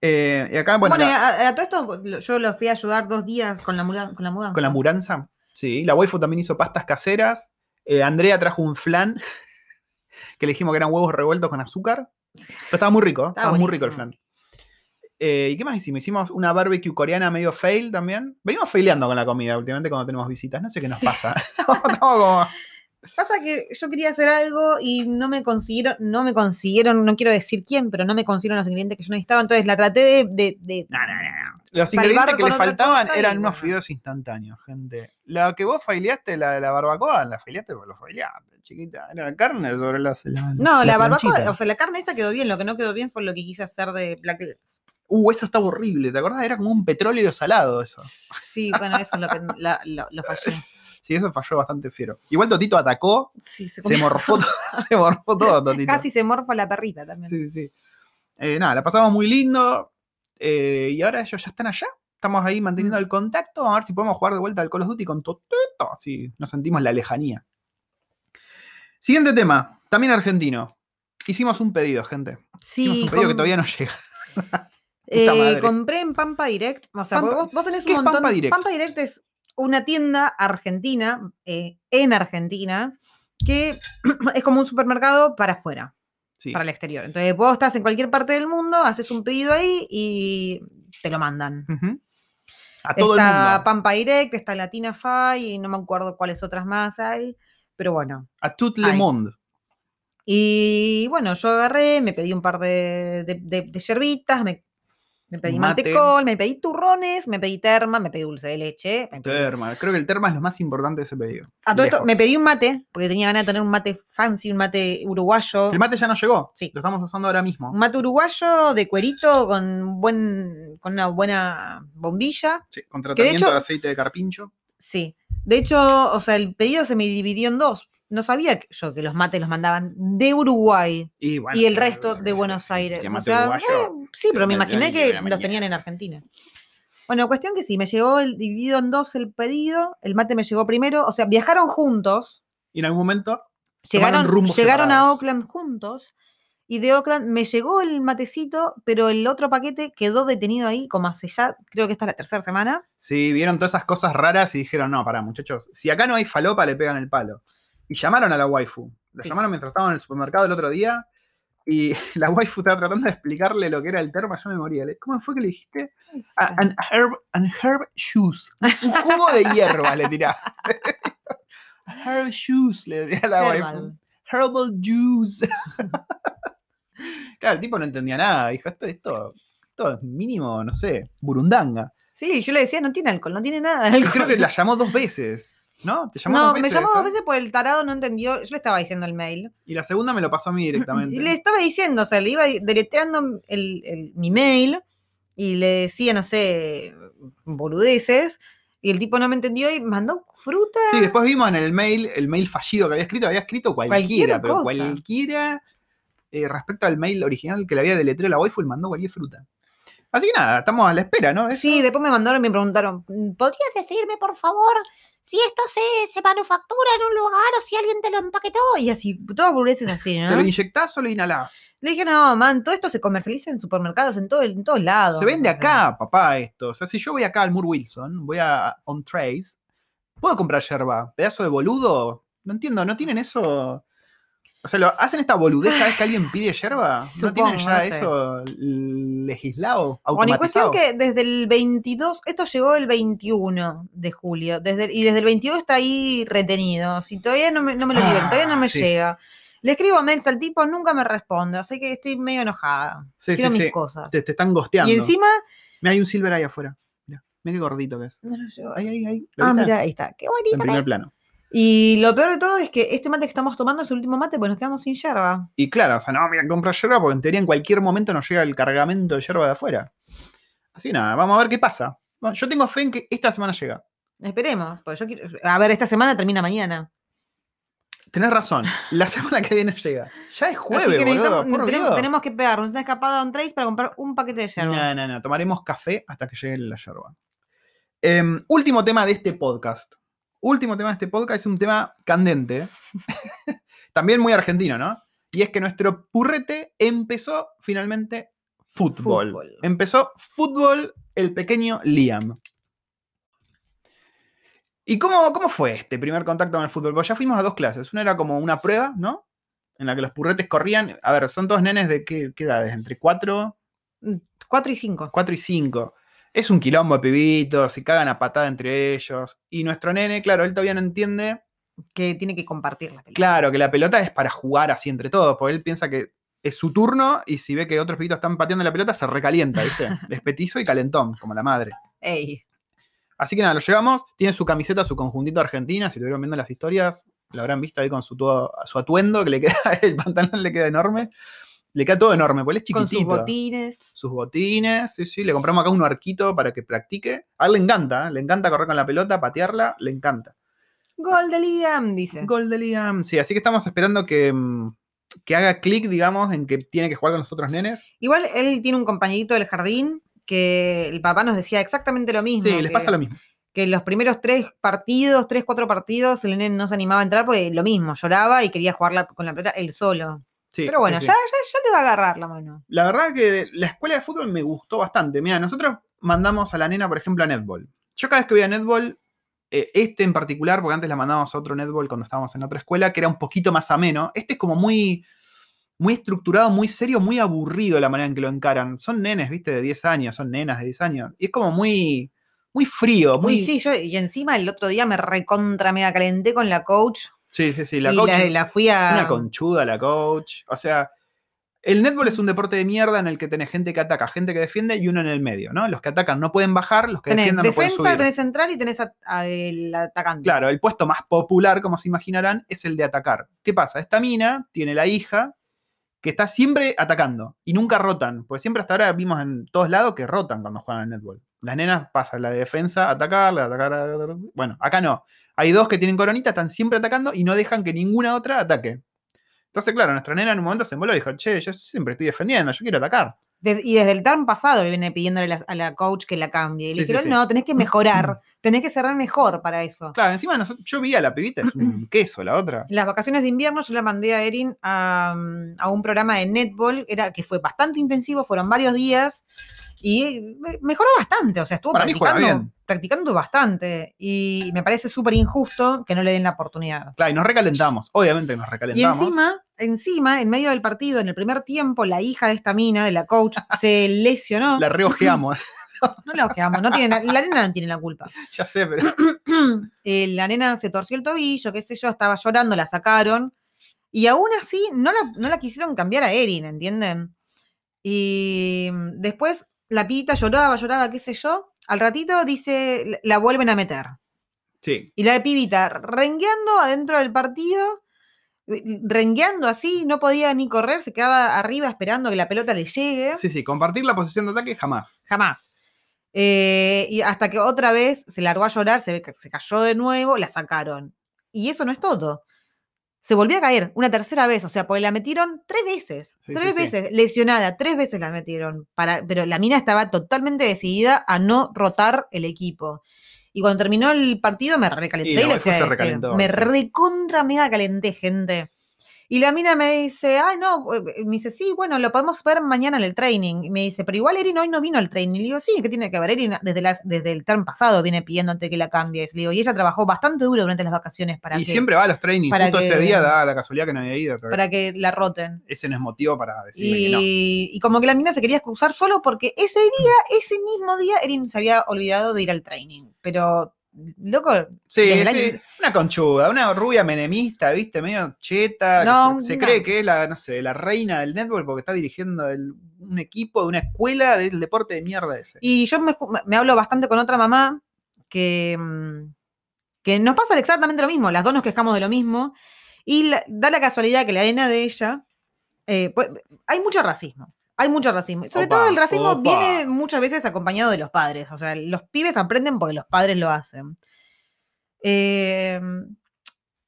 Eh, y acá, bueno, Bueno, la- a, a todo esto yo los fui a ayudar dos días con la, con la mudanza. con la mudanza, sí, la waifu también hizo pastas caseras. Eh, Andrea trajo un flan que le dijimos que eran huevos revueltos con azúcar. Pero estaba muy rico, estaba, muy rico el flan. Eh, ¿Y qué más hicimos? Hicimos una barbecue coreana medio fail también. Venimos faileando con la comida últimamente cuando tenemos visitas. No sé qué nos Sí. pasa. Como- Pasa que yo quería hacer algo y no me consiguieron, no me consiguieron, no quiero decir quién, pero no me consiguieron los ingredientes que yo necesitaba, entonces la traté de, de- de- No, no, no, no. Los ingredientes que le faltaban eran unos fideos instantáneos, gente. La que vos faileaste, la de la barbacoa, la faileaste porque lo faileaste, chiquita. Era la carne sobre la, la- No, la, barbacoa, o sea, la carne esa quedó bien, lo que no quedó bien fue lo que quise hacer de Black Lips. Uh, eso estaba horrible, ¿te acordás? Era como un petróleo salado eso. Sí, bueno, eso es lo que la- lo, lo fallé. Sí, eso falló bastante fiero. Igual Totito atacó, Sí, se, se morfó, todo- se morfó todo, Totito. Casi se morfa la perrita también. Sí, sí. Eh, nada, la pasamos muy lindo. Eh, y ahora ellos ya están allá. Estamos ahí manteniendo Mm. el contacto. A ver si podemos jugar de vuelta al Call of Duty con Totito. Así nos sentimos la lejanía. Siguiente tema, también argentino. Hicimos un pedido, gente. Hicimos Sí, un pedido que todavía no llega. eh, compré en Pampa Direct. O sea, Pampa- vos, vos tenés ¿qué un es montón. Pampa Direct? Pampa Direct es una tienda argentina, eh, en Argentina, que es como un supermercado para afuera, Sí. para el exterior. Entonces vos estás en cualquier parte del mundo, haces un pedido ahí y te lo mandan. Ujú. A todo el está mundo. Pampa Direct, está Latina Fi y no me acuerdo cuáles otras más hay, pero bueno. A tout le monde. Y bueno, yo agarré, me pedí un par de, de, de- de yerbitas, me, me pedí Mate. mantecol, me pedí turrones, me pedí terma, me pedí dulce de leche. me pedí- Terma. Creo que el terma es lo más importante de ese pedido. A todo esto, me pedí un mate, porque tenía ganas de tener un mate fancy, un mate uruguayo. El mate ya no llegó. Sí. Lo estamos usando ahora mismo. Un mate uruguayo de cuerito con, buen, con una buena bombilla. Sí, con tratamiento hecho- de aceite de carpincho. Sí. De hecho, o sea, el pedido se me dividió en dos. No sabía que- yo que los mates los mandaban de Uruguay Y, bueno, y el resto de Buenos Aires. O sea, eh, sí, pero me imaginé que los tenían en Argentina. Bueno, cuestión que sí, me llegó el dividido en dos el pedido, el mate me llegó primero, o sea, viajaron juntos, Y en algún momento llegaron, rumbos llegaron a. Oakland juntos y de Oakland me llegó el matecito, pero el otro paquete quedó detenido ahí como hace ya, creo que esta es la tercera semana. Sí, vieron todas esas cosas raras y dijeron, no, pará, muchachos, si acá no hay falopa, le pegan el palo. Y llamaron a la waifu. La Sí. llamaron mientras estaban en el supermercado el otro día. Y la waifu estaba tratando de explicarle lo que era el termo, yo me moría. ¿Cómo fue que le dijiste? Ah, an herb, an herb juice. Un jugo de hierba le tiraba. herb juice le decía a la waifu. Herbal. Herbal juice. claro, el tipo no entendía nada. Dijo, esto, esto, esto es mínimo, no sé, burundanga. Sí, yo le decía, no tiene alcohol, no tiene nada. alcohol. creo que la llamó dos veces, ¿no? ¿Te llamó no, dos me veces llamó dos veces porque el tarado no entendió. Yo le estaba diciendo el mail. Y la segunda me lo pasó a mí directamente. Y le estaba diciendo, o sea, le iba deletreando el, el- mi mail y le decía, no sé, boludeces. Y el tipo no me entendió y mandó fruta. Sí, después vimos en el mail, el mail fallido que había escrito, había escrito cualquiera, Cualquier pero cualquiera eh, respecto al mail original que le había deletreado la waifu, mandó cualquier fruta. Así que nada, estamos a la espera, ¿no? Sí, después me mandaron y me preguntaron, ¿podrías decirme, por favor, si esto se, se manufactura en un lugar o si alguien te lo empaquetó? Y así, todas boludeces así, ¿no? ¿Te lo inyectás o lo inhalás? Le dije, no, man, todo esto se comercializa en supermercados en, todo, en todos lados. Se vende sea, acá, papá, esto. O sea, si yo voy acá al Moore Wilson, voy a On Trace, ¿puedo comprar yerba? ¿Pedazo de boludo? No entiendo, ¿no tienen eso? O sea, ¿lo, ¿hacen esta boludez cada vez que alguien pide yerba? ¿No tienen ya no sé. eso legislado, Bueno, y cuestión que desde el 22, esto llegó el 21 de julio, desde, y desde el 22 está ahí retenido. Si todavía no me, no me lo liberan, todavía no Ah, me sí. llega. Le escribo a mails al tipo, nunca me responde, así que estoy medio enojada. Sí, Quiero sí, mis sí. cosas. Te, te están gosteando. Y encima, Mira, hay un silver ahí afuera. Mira, mira qué gordito que es. no lo llevo. Ahí, ahí, ahí. ¿Lo Ah, mira, ahí está. Qué En bonito. que primer es. plano. Y lo peor de todo es que este mate que estamos tomando es el último mate, pues nos quedamos sin yerba. Y claro, o sea, no, mira, comprar yerba porque en teoría en cualquier momento nos llega el cargamento de yerba de afuera. Así nada, vamos a ver qué pasa. Bueno, yo tengo fe en que esta semana llega. Esperemos, porque yo quiero. A ver, esta semana termina mañana. Tenés razón, la semana que viene llega. Ya es jueves, boludo, por tenemos, tenemos que pegarnos una escapada a un trace para comprar un paquete de yerba. No, no, no, tomaremos café hasta que llegue la yerba. Em, último tema de este podcast. Último tema de este podcast es un tema candente. También muy argentino, ¿no? Y es que nuestro purrete empezó finalmente fútbol. Fútbol. Empezó fútbol el pequeño Liam. ¿Y cómo, cómo fue este primer contacto con el fútbol? Pues ya fuimos a dos clases. Una era como una prueba, ¿no? En la que los purretes corrían. A ver, son todos nenes de qué, qué edades? Entre 4, 4 y 5. 4 y 5. Es un quilombo de pibitos, se cagan a patada entre ellos. Y nuestro nene, claro, él todavía no entiende, Que tiene que compartir la pelota. claro, que la pelota es para jugar así entre todos, porque él piensa que es su turno y si ve que otros pibitos están pateando la pelota, se recalienta, ¿viste? Es petizo y calentón, como la madre. Ey. Así que nada, lo llevamos. Tiene su camiseta, su conjuntito argentina. Si estuvieron viendo las historias, lo habrán visto ahí con su, su atuendo, que le queda, el pantalón le queda enorme. Le queda todo enorme, porque él es Con chiquitito. sus botines. sus botines, sí, sí, le compramos acá un arquito para que practique. A él le encanta, ¿eh? le encanta correr con la pelota, patearla, le encanta. Gol de Liam, dice. Gol de Liam, sí, así que estamos esperando que, mm, que haga clic, digamos, en que tiene que jugar con los otros nenes. Igual él tiene un compañerito del jardín que el papá nos decía exactamente lo mismo. Sí, les que- pasa lo mismo. que los primeros tres partidos, tres, cuatro partidos, el nene no se animaba a entrar porque lo mismo, lloraba y quería jugar la- con la pelota él solo. Sí, Pero bueno, sí. Ya, ya, ya le va a agarrar la mano. La verdad que la escuela de fútbol me gustó bastante. Mira, nosotros mandamos a la nena, por ejemplo, a netball. Yo cada vez que voy a netball, eh, este en particular, porque antes la mandábamos a otro netball cuando estábamos en otra escuela, que era un poquito más ameno. Este es como muy, muy estructurado, muy serio, muy aburrido la manera en que lo encaran. Son nenes, viste, de 10 años, son nenas de 10 años. Y es como muy, muy frío, muy... Sí, yo, y encima el otro día me recontra mega calenté con la coach. Sí, sí, sí, La y coach la, la fui a. Una conchuda la coach. O sea, el netball es un deporte de mierda en el que tenés gente que ataca, gente que defiende y uno en el medio, ¿no? Los que atacan no pueden bajar, los que tenés defienden no pueden defensa, subir. tenés central y tenés a- a el atacante. Claro, el puesto más popular, como se imaginarán, es el de atacar. ¿Qué pasa? Esta mina tiene la hija que está siempre atacando y nunca rotan, porque siempre hasta ahora vimos en todos lados que rotan cuando juegan al netball. Las nenas pasan la de defensa atacar, la atacar a... Bueno, acá no. Hay dos que tienen coronita, están siempre atacando y no dejan que ninguna otra ataque. Entonces, claro, nuestra nena en un momento se envoló y dijo, che, yo siempre estoy defendiendo, yo quiero atacar. Y desde el term pasado viene pidiéndole a la, a la coach que la cambie. Y Sí, le dijeron, sí. no, tenés que mejorar, tenés que ser mejor para eso. Claro, encima nosotros- yo vi a la pibita, es un queso la otra. Las vacaciones de invierno yo la mandé a Erin a, a un programa de netball, era, que fue bastante intensivo, fueron varios días, y me- mejoró bastante, o sea, estuvo Para practicando, practicando bastante, y me parece súper injusto que no le den la oportunidad. Claro, y nos recalentamos, obviamente nos Y recalentamos. encima, encima, en medio del partido, en el primer tiempo, la hija de esta mina, de la coach, se lesionó. La reojeamos. No la ojeamos, no tiene, la, la nena no tiene la culpa. ya sé, pero. Eh, la nena se torció el tobillo, qué sé yo, estaba llorando, la sacaron. Y aún así no la, no la quisieron cambiar a Erin, ¿entienden? Y después la pibita lloraba, lloraba, qué sé yo. Al ratito dice, la- vuelven a meter. Sí. Y la pibita rengueando adentro del partido, rengueando así, no podía ni correr, se quedaba arriba esperando que la pelota le llegue. Sí, sí. Compartir la posición de ataque jamás. Jamás. Eh, y hasta que otra vez se largó a llorar, se, se cayó de nuevo, la sacaron. Y eso no es todo. Se volvió a caer una tercera vez, o sea, porque la metieron tres veces. Sí, tres sí, sí. veces, lesionada, tres veces la metieron. Para, pero la mina estaba totalmente decidida a no rotar el equipo. Y cuando terminó el partido me recalenté Y le fui a decir. Me recontra mega calenté, gente. Y la mina me dice, ay, no, eh, me dice, sí, bueno, lo podemos ver mañana en el training. Y me dice, pero igual Erin hoy no vino al training. Y le digo, sí, ¿qué tiene que ver? Erin desde, las, desde el term pasado viene pidiéndote que la cambies. Le digo, y ella trabajó bastante duro durante las vacaciones para, y que, siempre va a los trainings. para Justo ese que- día da la casualidad que no había ido. Para que la roten. ese no es motivo para decirle que no. Y como que la mina se quería excusar solo porque ese día, ese mismo día, Erin se había olvidado de ir al training. Pero, loco, Sí, sí, una conchuda, una rubia menemista, viste, medio cheta. No, se, cree que es la, no sé, la reina del netball porque está dirigiendo el- un equipo de una escuela del deporte de mierda ese. Y yo me, hablo bastante con otra mamá que, mm, que nos pasa exactamente lo mismo, las dos nos quejamos de lo mismo, y la- da la casualidad que la nena de ella, eh, pues, hay mucho racismo, hay mucho racismo. Sobre Opa, todo el racismo opa. viene muchas veces acompañado de los padres, o sea, los pibes aprenden porque los padres lo hacen. Eh,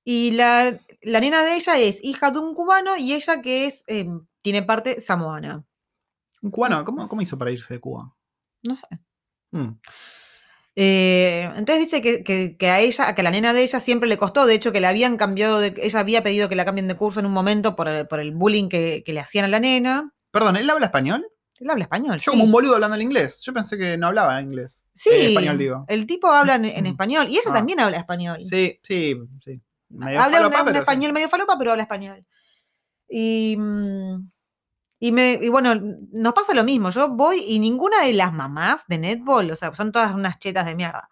y la, la nena de ella es hija de un cubano y ella que es, eh, tiene parte samoana. Un cubano, ¿cómo, cómo hizo para irse de Cuba? No sé. Mm. Eh, entonces dice que, que- que a ella, que a la nena de ella siempre le costó, de hecho que la habían cambiado, de, ella había pedido que la cambien de curso en un momento por el, por el bullying que, que le hacían a la nena. Perdón, ¿él habla español? Él habla español. Yo sí. como un boludo hablando el inglés. Yo pensé que no hablaba inglés. Sí, Eh, español, digo. el tipo habla en, en español y ella Ah. también habla español. Sí, sí, sí. Medio habla falopa, una- un pero sí. español medio falopa, pero habla español. Y, mm, y, me, y bueno, nos pasa lo mismo. Yo voy y ninguna de las mamás de netball, o sea, son todas unas chetas de mierda.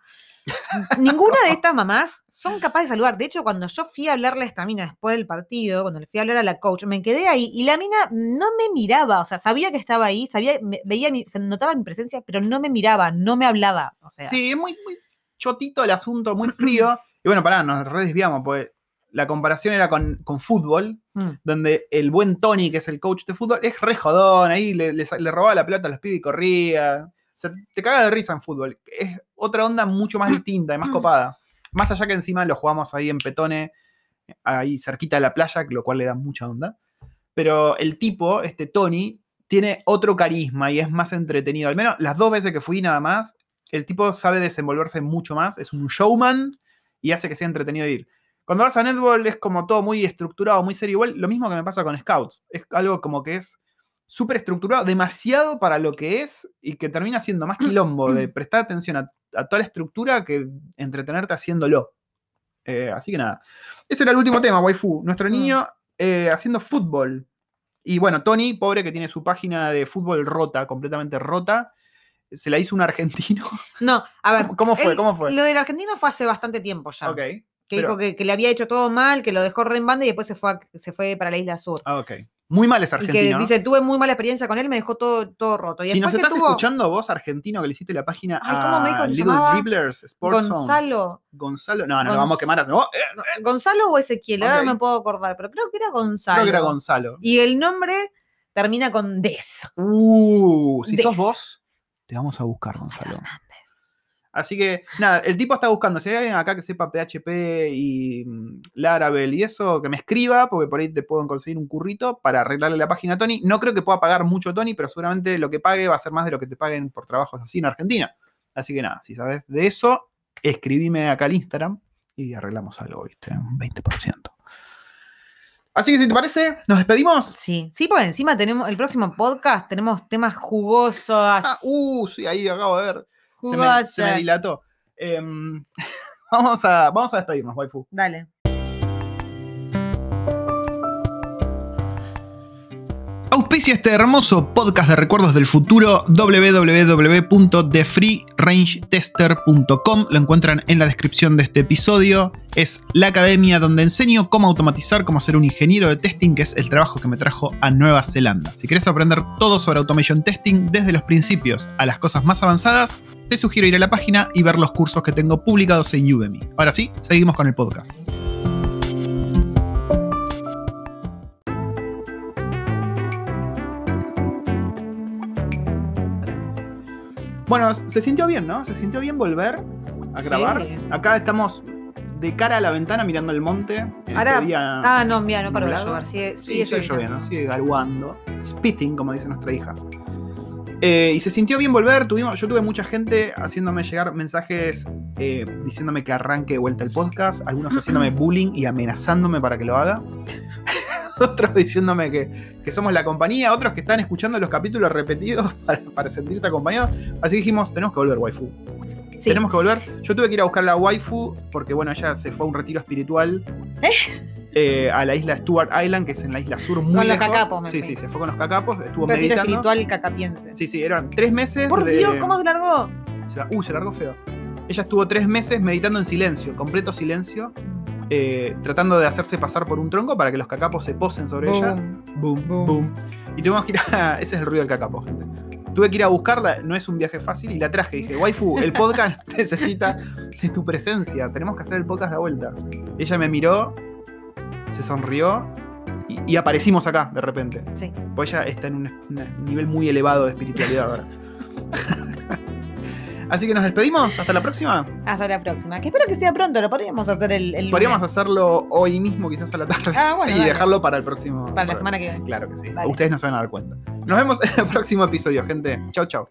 Ninguna de estas mamás son capaces de saludar. De hecho, cuando yo fui a hablarle a esta mina después del partido, cuando le fui a hablar a la coach, me quedé ahí y la mina no me miraba. O sea, sabía que estaba ahí, sabía, veía, mi- se notaba mi presencia, pero no me miraba, no me hablaba. O sea, Sí, es muy, muy chotito el asunto, muy frío. Y bueno, pará, nos re desviamos, pues la comparación era con, con fútbol, mm, donde el buen Tony, que es el coach de fútbol, es re jodón, ahí le, le robaba la pelota a los pibes y corría. Te caga de risa en fútbol. Es otra onda mucho más distinta y más copada. Más allá que encima lo jugamos ahí en Petone, ahí cerquita de la playa, lo cual le da mucha onda. Pero el tipo, este Tony, tiene otro carisma y es más entretenido. Al menos las dos veces que fui nada más, el tipo sabe desenvolverse mucho más, es un showman y hace que sea entretenido ir. Cuando vas a netball es como todo muy estructurado, muy serio. Igual lo mismo que me pasa con Scouts. Es algo como que es súper estructurado, demasiado para lo que es y que termina siendo más quilombo de prestar atención a, a toda la estructura que entretenerte haciéndolo. Eh, así que nada. Ese era el último tema, waifu. Nuestro Mm. niño eh, haciendo fútbol. Y bueno, Tony, pobre que tiene su página de fútbol rota, completamente rota. Se la hizo un argentino. No, a ver. ¿Cómo- fue? ¿Cómo fue? Lo del argentino fue hace bastante tiempo ya. ok. que pero- dijo que, que le había hecho todo mal, que lo dejó re en banda y después se fue, a- se fue para la isla sur. Ah, ok. Muy mal es y argentino. que ¿no? dice, tuve muy mala experiencia con él, me dejó todo, todo roto. Y si nos que estás tuvo escuchando vos, argentino, que le hiciste la página Ay, ¿cómo me dijo que Little? Dribblers Sports Zone. Gonzalo, Gonzalo. No, no, lo Gonz- vamos a quemar. No, eh, eh, Gonzalo o Ezequiel, ahora no me puedo acordar, pero creo que era Gonzalo. Creo que era Gonzalo. Y el nombre termina con Des. Uh, si Des. sos vos, te vamos a buscar, Gonzalo. Así que, nada, el tipo está buscando. Si hay alguien acá que sepa PHP y mm, Laravel y eso, que me escriba, porque por ahí te puedo conseguir un currito para arreglarle la página a Tony. No creo que pueda pagar mucho Tony, pero seguramente lo que pague va a ser más de lo que te paguen por trabajos así en Argentina. Así que nada, si sabes de eso, escribime acá al Instagram y arreglamos algo, ¿viste? Un 20%. Así que si te parece, nos despedimos. Sí, sí, porque encima tenemos el próximo podcast, tenemos temas jugosos. Ah, uh, sí, ahí acabo de ver. Se me, se me dilató. Em, vamos, a, vamos a despedirnos, waifu. Dale. Inicia este hermoso podcast de recuerdos del futuro www.thefreerangetester.com. Lo encuentran en la descripción de este episodio. Es la academia donde enseño cómo automatizar, cómo ser un ingeniero de testing, que es el trabajo que me trajo a Nueva Zelanda. Si quieres aprender todo sobre automation testing, desde los principios a las cosas más avanzadas, te sugiero ir a la página y ver los cursos que tengo publicados en Udemy. Ahora sí, seguimos con el podcast. Bueno, se sintió bien, ¿no? Se sintió bien volver a Sí. grabar. Acá estamos de cara a la ventana mirando el monte. este Ahora- día Ah, no, mira, no paró de llover. Sigue, Sí, sigue sigue lloviendo. lloviendo, sigue garuando. Spitting, como dice nuestra hija. Eh, y se sintió bien volver. Tuvimos, yo tuve mucha gente haciéndome llegar mensajes eh, diciéndome que arranque de vuelta el podcast. Algunos haciéndome bullying y amenazándome para que lo haga. Otros diciéndome que, que somos la compañía. Otros que están escuchando los capítulos repetidos para, para sentirse acompañados. Así dijimos, tenemos que volver, waifu. Sí. Tenemos que volver. Yo tuve que ir a buscar la waifu porque, bueno, ella se fue a un retiro espiritual eh, a la isla Stuart Island, que es en la isla sur muy Con los lejos. cacapos, me Sí, fui. sí, se fue con los cacapos, estuvo Un meditando. espiritual cacapiense. Sí, sí, eran tres meses. Por de- Dios, ¿cómo se largó? Uy, se largó feo. Ella estuvo tres meses meditando en silencio, completo silencio, eh, tratando de hacerse pasar por un tronco para que los cacapos se posen sobre ella. Boom, boom, Boom. Y tuvimos que ir a. Ese es el ruido del cacapo, gente. Tuve que ir a buscarla, no es un viaje fácil, y la traje. Dije, waifu, el podcast necesita de tu presencia. Tenemos que hacer el podcast de vuelta. Ella me miró, se sonrió y, y aparecimos acá de repente. Sí. Pues ella está en un, un nivel muy elevado de espiritualidad ahora. Así que nos despedimos. Hasta la próxima. Hasta la próxima. Que espero que sea pronto. Lo podríamos hacer el, el Podríamos lunes. hacerlo hoy mismo, quizás a la tarde. Ah, bueno. y dejarlo para el próximo. Para la semana que viene. Claro que sí. Ustedes no se van a dar cuenta. Nos vemos en el próximo episodio, gente. Chau, chau.